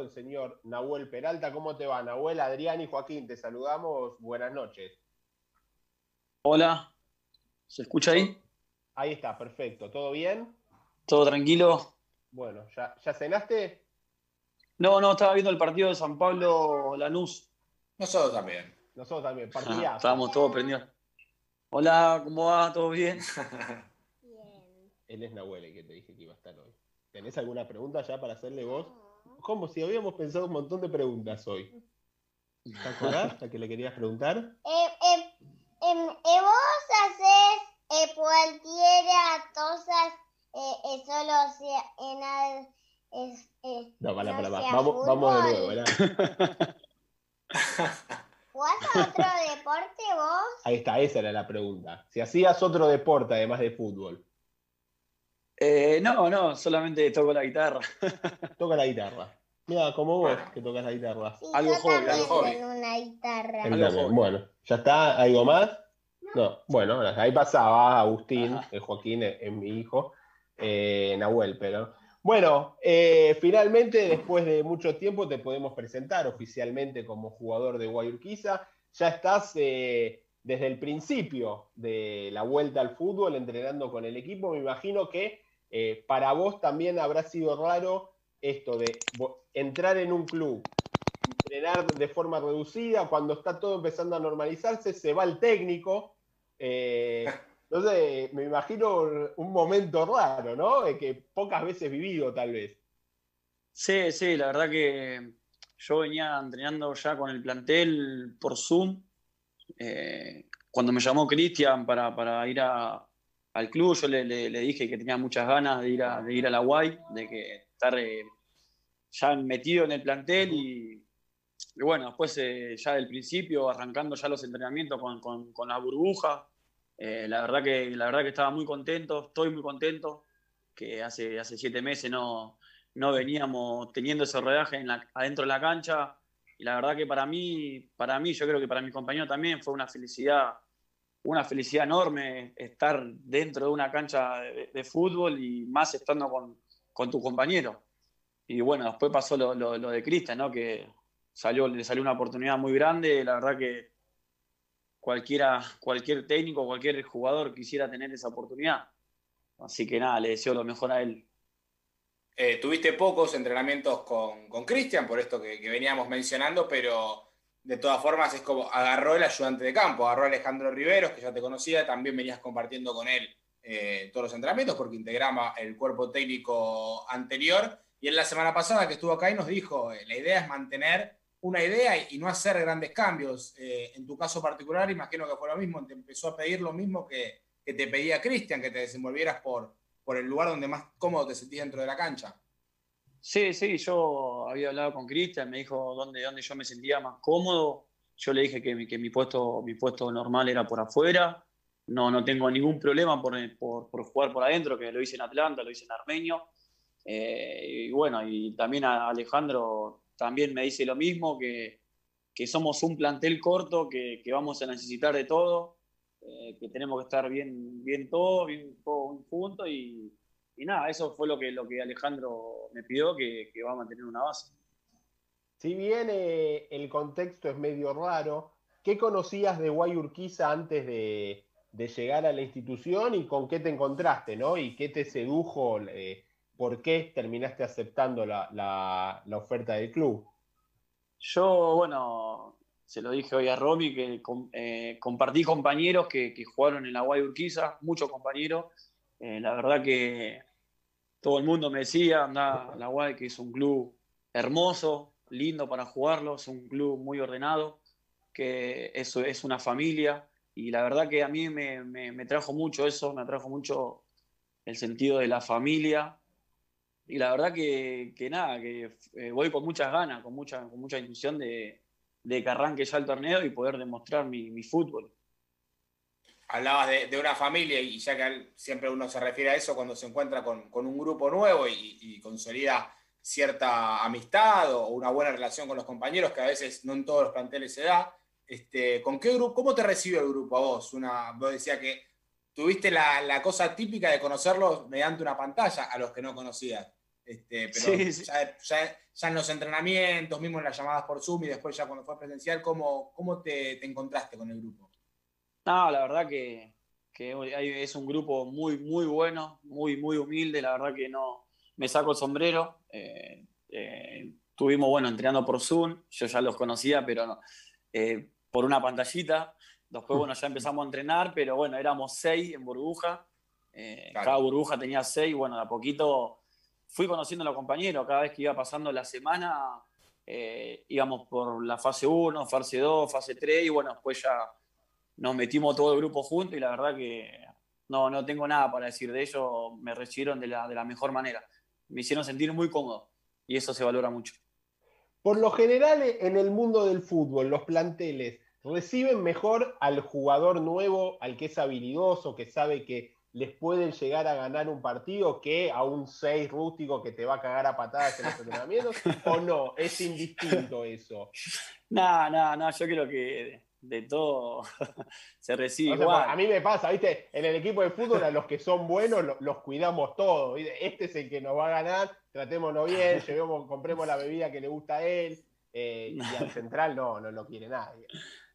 invitado, el señor Nahuel Peralta. ¿Cómo te va, Nahuel? Adrián y Joaquín, te saludamos. Buenas noches. Hola, ¿se escucha ahí? Ahí está, perfecto. ¿Todo bien? ¿Todo tranquilo? Bueno, ¿ya, ya cenaste? No, no, estaba viendo el partido de San Pablo Lanús. Nosotros también. Nosotros también, Ah, partidazo. estábamos todos prendidos. Hola, ¿cómo va? ¿Todo bien? Bien. Él es Nahuel el que te dije que iba a estar hoy. ¿Tenés alguna pregunta ya para hacerle vos? Como si habíamos pensado un montón de preguntas hoy. ¿Te acordás la que le querías preguntar? Eh, eh, em, eh, vos haces eh, cualquiera cosas eh, eh, solo sea en al, es, No, para, No para, para. Vamos, vamos de nuevo. ¿verdad? ¿Jugás a otro deporte vos? Ahí está, esa era la pregunta. Si hacías otro deporte además de fútbol, Eh, no, no, solamente toco la guitarra. toca la guitarra. Mira, como vos que tocas la guitarra. Sí, Algo yo hobby, algo una guitarra. Algo. Bueno, ¿ya está? ¿Algo más? No, bueno, ahí pasaba Agustín, Joaquín es, es mi hijo, eh, Nahuel, pero. Bueno, eh, finalmente, después de mucho tiempo, te podemos presentar oficialmente como jugador de Guayurquiza. Ya estás eh, desde el principio de la vuelta al fútbol entrenando con el equipo. Me imagino que eh, para vos también habrá sido raro esto de entrar en un club, entrenar de forma reducida, cuando está todo empezando a normalizarse, se va el técnico. eh, entonces, me imagino un momento raro, ¿no? Eh, que pocas veces vivido, tal vez. Sí, sí, la verdad que yo venía entrenando ya con el plantel por Zoom. Eh, cuando me llamó Cristian para, para ir a- al club, yo le, dije que tenía muchas ganas de ir a, de ir a la UAI, de que estar eh, ya metido en el plantel y, bueno, después eh, ya del principio, arrancando ya los entrenamientos con, con- con la burbuja, eh, la verdad que, la verdad que estaba muy contento, estoy muy contento, que hace, hace siete meses no, no veníamos teniendo ese rodaje en adentro de la cancha. Y la verdad que para mí, para mí, yo creo que para mis compañeros también fue una felicidad, una felicidad enorme estar dentro de una cancha de, fútbol y más estando con, con tu compañero. Y bueno, después pasó lo, lo- de Cristian, ¿no? Que salió, le salió una oportunidad muy grande. La verdad que cualquiera, cualquier técnico, cualquier jugador quisiera tener esa oportunidad. Así que nada, le deseo lo mejor a él. Eh, tuviste pocos entrenamientos con, Cristian, por esto que veníamos mencionando, pero de todas formas es como agarró el ayudante de campo, agarró a Alejandro Riveros, que ya te conocía, también venías compartiendo con él eh, todos los entrenamientos porque integraba el cuerpo técnico anterior. Y en la semana pasada que estuvo acá y nos dijo, eh, la idea es mantener una idea y, no hacer grandes cambios. Eh, en tu caso particular, imagino que fue lo mismo, te empezó a pedir lo mismo que, que te pedía Cristian, que te desenvolvieras por, por el lugar donde más cómodo te sentías dentro de la cancha. Sí, sí, yo había hablado con Cristian, me dijo dónde, dónde yo me sentía más cómodo. Yo le dije que, mi- que mi, puesto, mi puesto normal era por afuera. No, no tengo ningún problema por, por, por jugar por adentro, que lo hice en Atlanta, lo hice en Armenio. Eh, y bueno, y también a Alejandro también me dice lo mismo, que, que somos un plantel corto, que, que vamos a necesitar de todo, eh, que tenemos que estar bien, bien todos, bien todos juntos y, y nada, eso fue lo que, lo que Alejandro me pidió, que, que va a mantener una base. Si bien eh, el contexto es medio raro, ¿qué conocías de Guayurquiza antes de, de llegar a la institución y con qué te encontraste, ¿no? ¿Y qué te sedujo? eh, ¿Por qué terminaste aceptando la, la- la oferta del club? Yo, bueno, se lo dije hoy a Romy, que eh, compartí compañeros que, que jugaron en la Guay Urquiza, muchos compañeros. Eh, la verdad que todo el mundo me decía, anda la Guay, que es un club hermoso, lindo para jugarlo, es un club muy ordenado, que eso es una familia. Y la verdad que a mí me, trajo mucho eso, me atrajo mucho el sentido de la familia. Y la verdad que, nada, que eh, voy con muchas ganas, con mucha, con mucha de, de que arranque ya el torneo y poder demostrar mi, mi fútbol. Hablabas de, de una familia y ya que siempre uno se refiere a eso cuando se encuentra con, con un grupo nuevo y, y consolida cierta amistad o una buena relación con los compañeros, que a veces no en todos los planteles se da. Este, ¿con qué grupo, ¿Cómo te recibe el grupo a vos? Una, vos decías que tuviste la, la cosa típica de conocerlos mediante una pantalla a los que no conocías. Este, pero Ya, en los entrenamientos, mismo en las llamadas por Zoom y después ya cuando fue presencial, ¿cómo, cómo te, encontraste con el grupo? No, la verdad que, es un grupo muy, muy bueno, muy, muy humilde, la verdad que no me saco el sombrero. Eh, eh, estuvimos, bueno, entrenando por Zoom, yo ya los conocía, pero eh, por una pantallita. Después, bueno, ya empezamos a entrenar, pero bueno, éramos seis en burbuja. Cada burbuja tenía seis, bueno, de a poquito fui conociendo a los compañeros, cada vez que iba pasando la semana eh, íbamos por la fase 1, fase 2, fase 3 y bueno, después ya nos metimos todo el grupo juntos y la verdad que no, no tengo nada para decir de ellos, me recibieron de la, de la mejor manera, me hicieron sentir muy cómodo y eso se valora mucho. Por lo general en el mundo del fútbol, los planteles reciben mejor al jugador nuevo, al que es habilidoso, que sabe que les pueden llegar a ganar un partido que a un 6 rústico que te va a cagar a patadas en los entrenamientos? ¿O no? ¿Es indistinto eso? No, no, no, yo creo que de, todo se recibe igual. A mí me pasa, ¿viste? En el equipo de fútbol a los que son buenos los, cuidamos todos. Este es el que nos va a ganar, tratémonos bien, llevemos, compremos la bebida que le gusta a él. Eh, y al central no, no lo quiere nadie.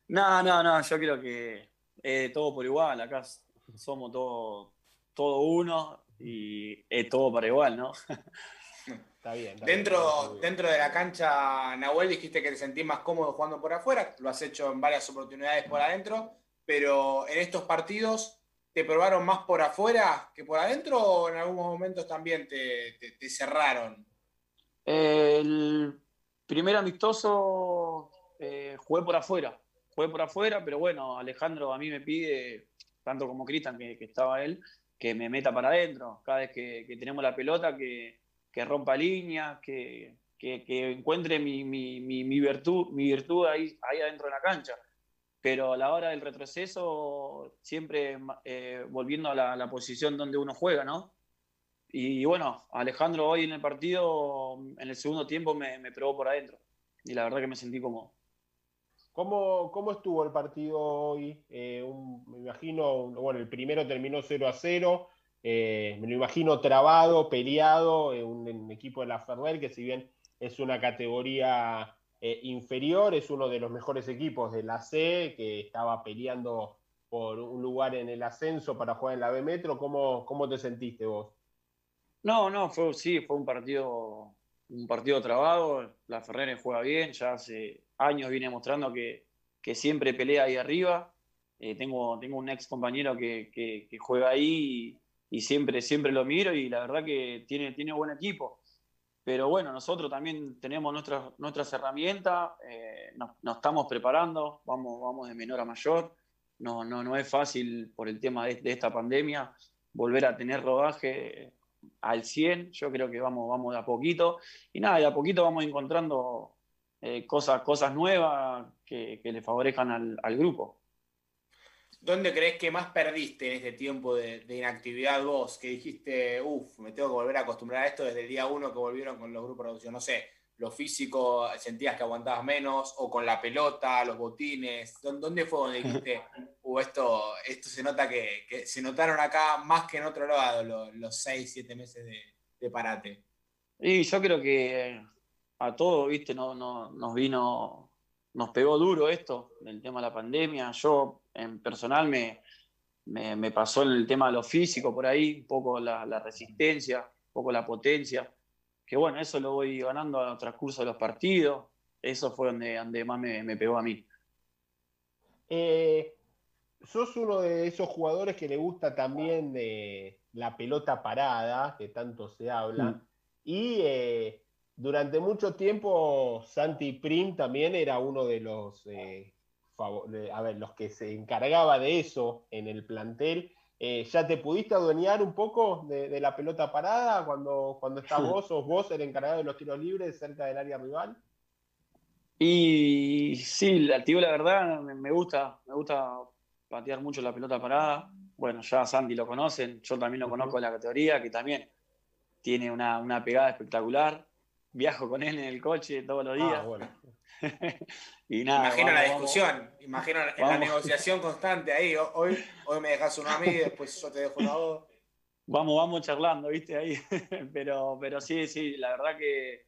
No, no, no, yo creo que eh, todo por igual. Acá somos todos todo uno y es todo para igual, ¿no? Está bien. dentro, dentro de la cancha, Nahuel, dijiste que te sentís más cómodo jugando por afuera, lo has hecho en varias oportunidades por adentro, pero en estos partidos, ¿te probaron más por afuera que por adentro o en algunos momentos también te, cerraron? El primer amistoso eh, jugué por afuera, jugué por afuera, pero bueno, Alejandro a mí me pide tanto como Cristian, que, estaba él, que me meta para adentro. Cada vez que, tenemos la pelota, que, rompa líneas, que, encuentre mi, virtud, mi virtud ahí, ahí adentro de la cancha. Pero a la hora del retroceso, siempre eh, volviendo a la, posición donde uno juega, ¿no? Y, bueno, Alejandro hoy en el partido, en el segundo tiempo, me, probó por adentro. Y la verdad que me sentí como, ¿Cómo, ¿Cómo, estuvo el partido hoy? Eh, me imagino, bueno, el primero terminó 0 a 0, eh, me lo imagino trabado, peleado, eh, un, equipo de la Ferrer, que si bien es una categoría inferior, es uno de los mejores equipos de la C, que estaba peleando por un lugar en el ascenso para jugar en la B Metro. ¿Cómo, cómo te sentiste vos? No, no, fue, sí, fue un partido, un partido trabado, la Ferrer juega bien, ya hace años viene mostrando que, siempre pelea ahí arriba. Eh, tengo, tengo un ex compañero que, juega ahí siempre, siempre lo miro y la verdad que tiene, tiene buen equipo. Pero bueno, nosotros también tenemos nuestras, nuestras herramientas, eh, nos, estamos preparando, vamos, vamos de menor a mayor. No, no, no es fácil por el tema de, esta pandemia volver a tener rodaje al 100, yo creo que vamos, vamos de a poquito. Y nada, de a poquito vamos encontrando eh, cosas, cosas nuevas que, le favorezcan al, grupo. ¿Dónde crees que más perdiste en este tiempo de, inactividad vos? Que dijiste, uff, me tengo que volver a acostumbrar a esto desde el día uno que volvieron con los grupos de producción. No sé, lo físico, sentías que aguantabas menos, o con la pelota, los botines. ¿Dónde fue donde dijiste, uh, esto, esto se nota que, se notaron acá más que en otro lado los, seis, siete meses de, de parate? Y yo creo que a todos, viste, no, no, nos vino, nos pegó duro esto, del tema de la pandemia. Yo, en personal, me, me, pasó en el tema de lo físico por ahí, un poco la, resistencia, un poco la potencia, que bueno, eso lo voy ganando a transcurso de los partidos. Eso fue donde, donde más me, pegó a mí. Eh, sos uno de esos jugadores que le gusta también de la pelota parada, que tanto se habla, mm. y eh, durante mucho tiempo Santi Prim también era uno de los, eh, a ver, los que se encargaba de eso en el plantel. Eh, ¿Ya te pudiste adueñar un poco de, la pelota parada cuando, cuando estás vos, sos vos el encargado de los tiros libres cerca del área rival? Y sí, tío, la verdad, me gusta, me gusta patear mucho la pelota parada. Bueno, ya Santi lo conocen, yo también lo conozco en la categoría, que también tiene una, una pegada espectacular viajo con él en el coche todos los días. Ah, y nada, imagino la discusión, imagino la negociación constante ahí. Hoy, hoy me dejas uno a mí, después yo te dejo uno a vos. Vamos, vamos charlando, ¿viste? Ahí. pero, pero sí, sí, la verdad que,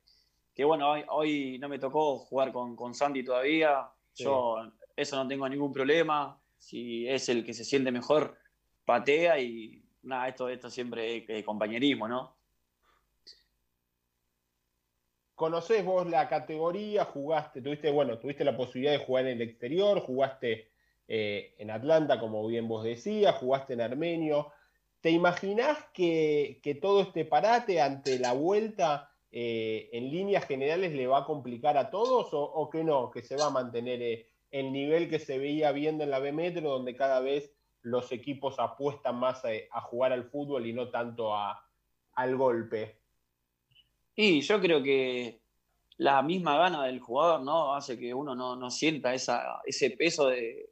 que bueno, hoy, no me tocó jugar con, con Santi todavía. Yo eso no tengo ningún problema. Si es el que se siente mejor, patea y nada, esto, esto siempre es compañerismo, ¿no? Conocés vos la categoría, jugaste, tuviste, bueno, tuviste la posibilidad de jugar en el exterior, jugaste eh, en Atlanta, como bien vos decías, jugaste en Armenio. ¿Te imaginás que, todo este parate ante la vuelta eh, en líneas generales le va a complicar a todos o, que no, que se va a mantener eh, el nivel que se veía viendo en la B Metro, donde cada vez los equipos apuestan más a, jugar al fútbol y no tanto al golpe? Y yo creo que la misma gana del jugador, ¿no? Hace que uno no, sienta esa, ese peso de,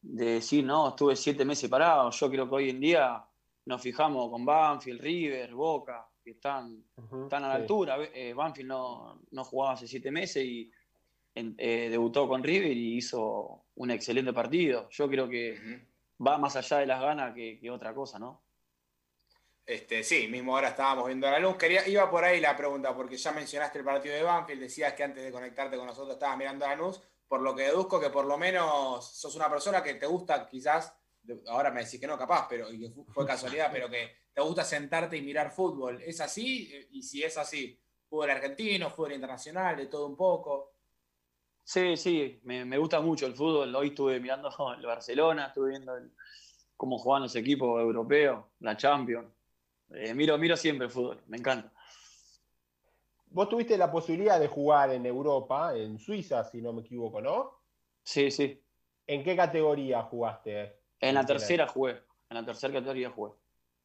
decir, no, estuve siete meses parado. Yo creo que hoy en día nos fijamos con Banfield, River, Boca, que están, están a la altura. Eh, Banfield no, no, jugaba hace siete meses y eh, debutó con River y hizo un excelente partido. Yo creo que va más allá de las ganas que, que otra cosa, ¿no? Este, sí, mismo ahora estábamos viendo la luz. Quería, iba por ahí la pregunta, porque ya mencionaste el partido de Banfield, decías que antes de conectarte con nosotros estabas mirando la luz, por lo que deduzco que por lo menos sos una persona que te gusta quizás, ahora me decís que no capaz, pero fue casualidad, pero que te gusta sentarte y mirar fútbol. ¿Es así? Y si es así, fútbol argentino, fútbol internacional, de todo un poco. Sí, sí, me, gusta mucho el fútbol. Hoy estuve mirando el Barcelona, estuve viendo cómo juegan los equipos europeos, la Champions eh, miro, miro siempre el fútbol, me encanta. Vos tuviste la posibilidad de jugar en Europa, en Suiza, si no me equivoco, ¿no? Sí, sí. ¿En qué categoría jugaste? En la tercera jugué, en la tercera categoría jugué.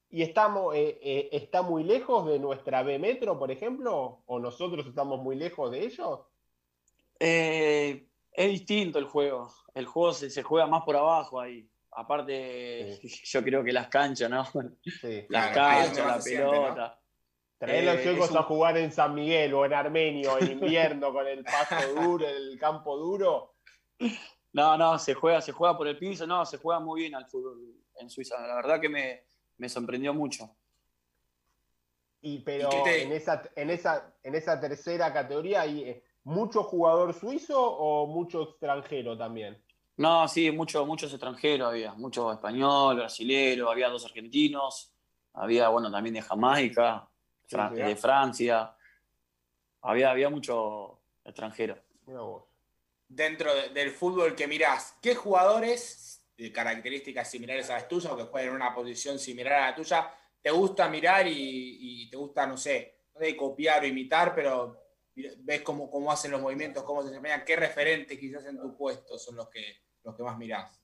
¿Y estamos, eh, eh, está muy lejos de nuestra B Metro, por ejemplo? ¿O nosotros estamos muy lejos de ellos? es distinto el juego. El juego se juega más por abajo ahí. Aparte, yo creo que las canchas, ¿no? Sí. Las canchas, la pelota. Traer los chicos eh, a jugar en San Miguel o en Armenio en invierno con el paso duro, el campo duro. No, no, se juega, se juega por el piso, no, se juega muy bien al fútbol en Suiza. La verdad que me, sorprendió mucho. Y pero en, esa, en, esa, en esa tercera categoría hay eh, mucho jugador suizo o mucho extranjero también. No, sí, muchos muchos extranjeros había, mucho español, brasilero, había dos argentinos, había, bueno, también de Jamaica, de Francia, había, había mucho extranjero. Dentro del fútbol que mirás, ¿qué jugadores de características similares a las tuyas o que juegan en una posición similar a la tuya te gusta mirar y, te gusta, no sé, no de copiar o imitar, pero ves cómo, cómo hacen los movimientos, cómo se desempeñan, qué referentes quizás en tu puesto son los que los que más mirás?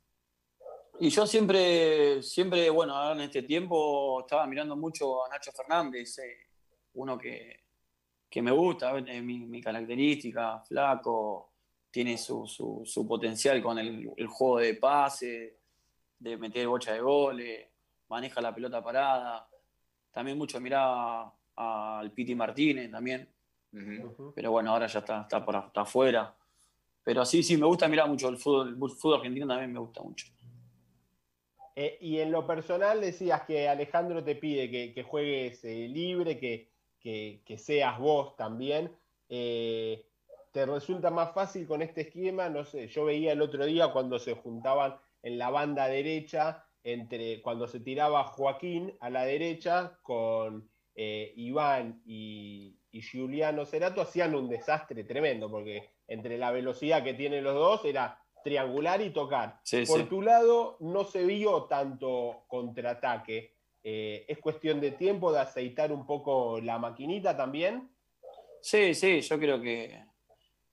Y yo siempre, siempre, bueno, ahora en este tiempo estaba mirando mucho a Nacho Fernández, eh, uno que, me gusta, mi, característica, flaco, tiene su, potencial con el, juego de pase, de meter bocha de goles, maneja la pelota parada. También mucho miraba al Piti Martínez también. Pero bueno, ahora ya está, está, por, está afuera. Pero sí, sí, me gusta mirar mucho el fútbol, el fútbol argentino también me gusta mucho. Eh, y en lo personal decías que Alejandro te pide que, juegues eh, libre, que, seas vos también. Eh, ¿Te resulta más fácil con este esquema? No sé, yo veía el otro día cuando se juntaban en la banda derecha, entre cuando se tiraba Joaquín a la derecha con Iván y, y Giuliano Cerato, hacían un desastre tremendo, porque entre la velocidad que tienen los dos era triangular y tocar. Por tu lado, no se vio tanto contraataque. Eh, ¿Es cuestión de tiempo de aceitar un poco la maquinita también? Sí, sí, yo creo que,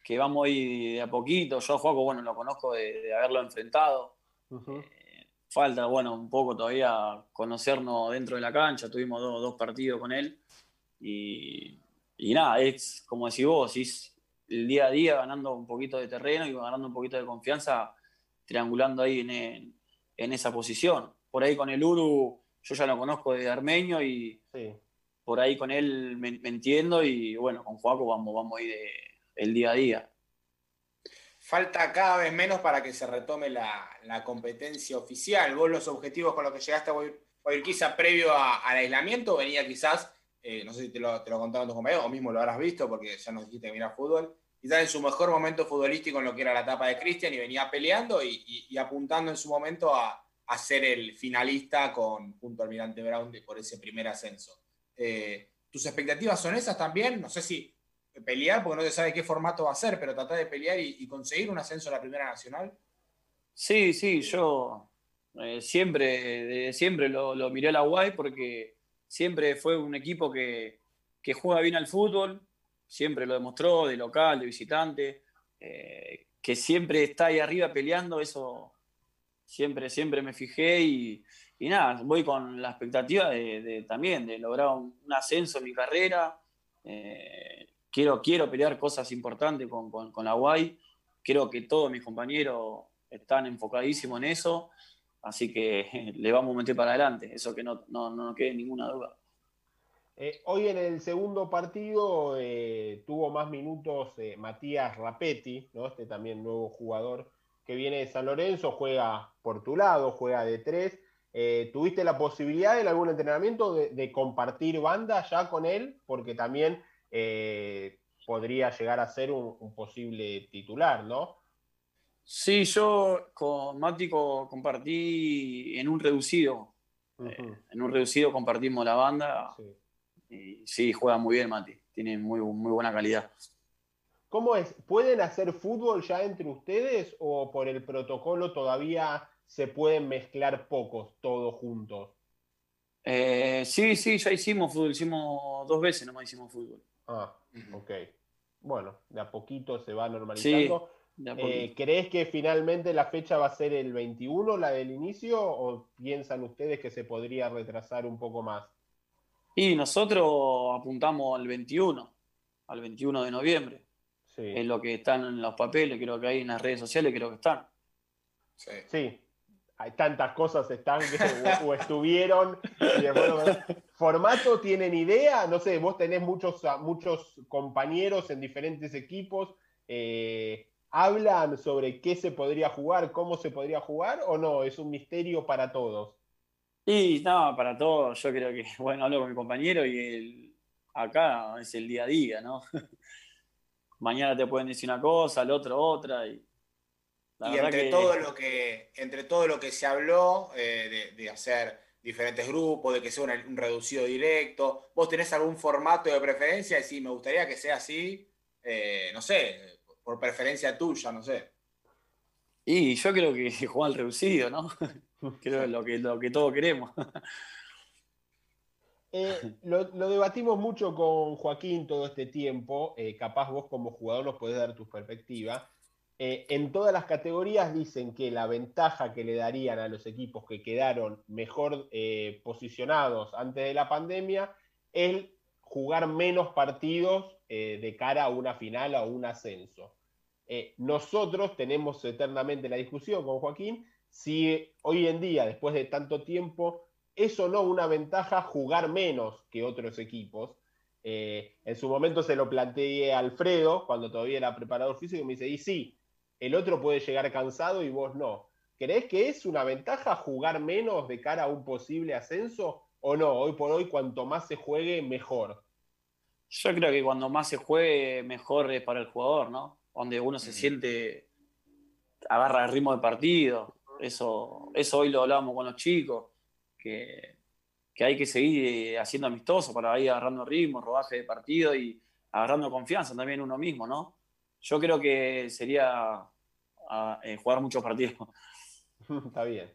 que vamos ahí de a poquito. Yo a Juaco, bueno, lo conozco de, haberlo enfrentado. Eh, falta, bueno, un poco todavía conocernos dentro de la cancha. Tuvimos dos, partidos con él. Y, y, nada, es como decís vos, es, el día a día ganando un poquito de terreno y ganando un poquito de confianza, triangulando ahí en, esa posición. Por ahí con el Uru, yo ya lo conozco de Armenio y por ahí con él me, entiendo y bueno, con Juaco vamos, vamos ahí de, el día a día. Falta cada vez menos para que se retome la, competencia oficial. Vos los objetivos con los que llegaste a quizá previo al aislamiento venía quizás, eh, no sé si te lo, te lo contaron tus compañeros o mismo lo habrás visto porque ya nos dijiste que mira fútbol, quizás en su mejor momento futbolístico en lo que era la etapa de Cristian y venía peleando y, apuntando en su momento a, ser el finalista con junto al Almirante Brown por ese primer ascenso. Eh, ¿Tus expectativas son esas también? No sé si pelear, porque no se sabe qué formato va a ser, pero tratar de pelear y, conseguir un ascenso a la Primera Nacional. Sí, sí, yo eh, siempre, siempre lo, miré a la Guay porque siempre fue un equipo que, juega bien al fútbol, siempre lo demostró, de local, de visitante, eh, que siempre está ahí arriba peleando, eso siempre, siempre me fijé y, nada, voy con la expectativa de, también de lograr un, ascenso en mi carrera. Eh, quiero, quiero pelear cosas importantes con, con, la Guay. Creo que todos mis compañeros están enfocadísimos en eso. Así que le vamos a meter para adelante, eso que no, no, quede ninguna duda. Eh, hoy en el segundo partido eh, tuvo más minutos eh, Matías Rapetti, ¿no? este también nuevo jugador que viene de San Lorenzo, juega por tu lado, juega de tres. ¿Tuviste la posibilidad en algún entrenamiento de, compartir banda ya con él? Porque también podría llegar a ser un posible titular, ¿no? Sí, yo con Mático compartí en un reducido. Eh, en un reducido compartimos la banda. Sí. Y sí, juega muy bien Mati. Tiene muy, muy buena calidad. ¿Cómo es? ¿Pueden hacer fútbol ya entre ustedes o por el protocolo todavía se pueden mezclar pocos, todos juntos? Eh, sí, sí, ya hicimos fútbol. Hicimos dos veces nomás hicimos fútbol. Ah, ok. Bueno, de a poquito se va normalizando. Eh, ¿Crees que finalmente la fecha va a ser el 21, la del inicio, o piensan ustedes que se podría retrasar un poco más? Y nosotros apuntamos al 21, al 21 de noviembre. Sí. Es lo que están en los papeles, creo que hay en las redes sociales, creo que están. Sí. Hay tantas cosas están o, estuvieron. ¿Formato tienen idea? No sé, vos tenés muchos, muchos compañeros en diferentes equipos. Eh, ¿Hablan sobre qué se podría jugar, cómo se podría jugar o no? ¿Es un misterio para todos? Sí, no, para todos. Yo creo que, bueno, hablo con mi compañero y el, acá es el día a día, ¿no? Mañana te pueden decir una cosa, al otro otra. Y, entre, todo lo que, entre todo lo que se habló eh, de, hacer diferentes grupos, de que sea un, reducido directo, ¿vos tenés algún formato de preferencia? Y si me gustaría que sea así, eh, no sé, por preferencia tuya, no sé. Y yo creo que juega al reducido, ¿no? creo lo que, lo que todos queremos. Eh, lo, debatimos mucho con Joaquín todo este tiempo, eh, capaz vos como jugador nos podés dar tu perspectiva. Eh, en todas las categorías dicen que la ventaja que le darían a los equipos que quedaron mejor posicionados antes de la pandemia es jugar menos partidos de cara a una final o un ascenso. Eh, nosotros tenemos eternamente la discusión con Joaquín si hoy en día, después de tanto tiempo, es o no una ventaja jugar menos que otros equipos. Eh, en su momento se lo planteé a Alfredo, cuando todavía era preparador físico, y me dice, y sí, el otro puede llegar cansado y vos no. ¿Crees que es una ventaja jugar menos de cara a un posible ascenso o no? Hoy por hoy, cuanto más se juegue, mejor. Yo creo que cuando más se juegue, mejor es para el jugador, ¿no? Donde uno se siente, agarra el ritmo del partido. Eso, eso hoy lo hablábamos con los chicos, que, hay que seguir eh, haciendo amistoso para ir agarrando ritmo, rodaje de partido y agarrando confianza también uno mismo, ¿no? Yo creo que sería eh, jugar muchos partidos. Está bien,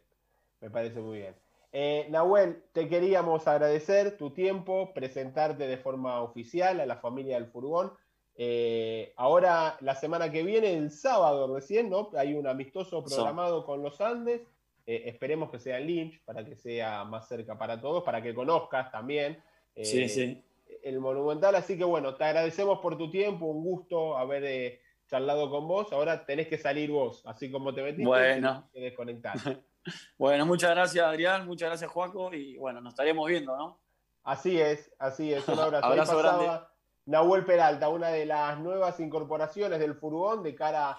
me parece muy bien. Eh, Nahuel, te queríamos agradecer tu tiempo, presentarte de forma oficial a la familia del furgón. Eh, ahora, la semana que viene, el sábado recién, ¿no? Hay un amistoso programado con los Andes. Eh, esperemos que sea en Lynch para que sea más cerca para todos, para que conozcas también eh, el Monumental. Así que bueno, te agradecemos por tu tiempo, un gusto haber charlado con vos. Ahora tenés que salir vos, así como te metiste, bueno. que desconectar. bueno, muchas gracias Adrián, muchas gracias Juaco y bueno, nos estaremos viendo, ¿no? Así es, así es. Un abrazo. abrazo grande. Nahuel Peralta, una de las nuevas incorporaciones del furgón de cara a...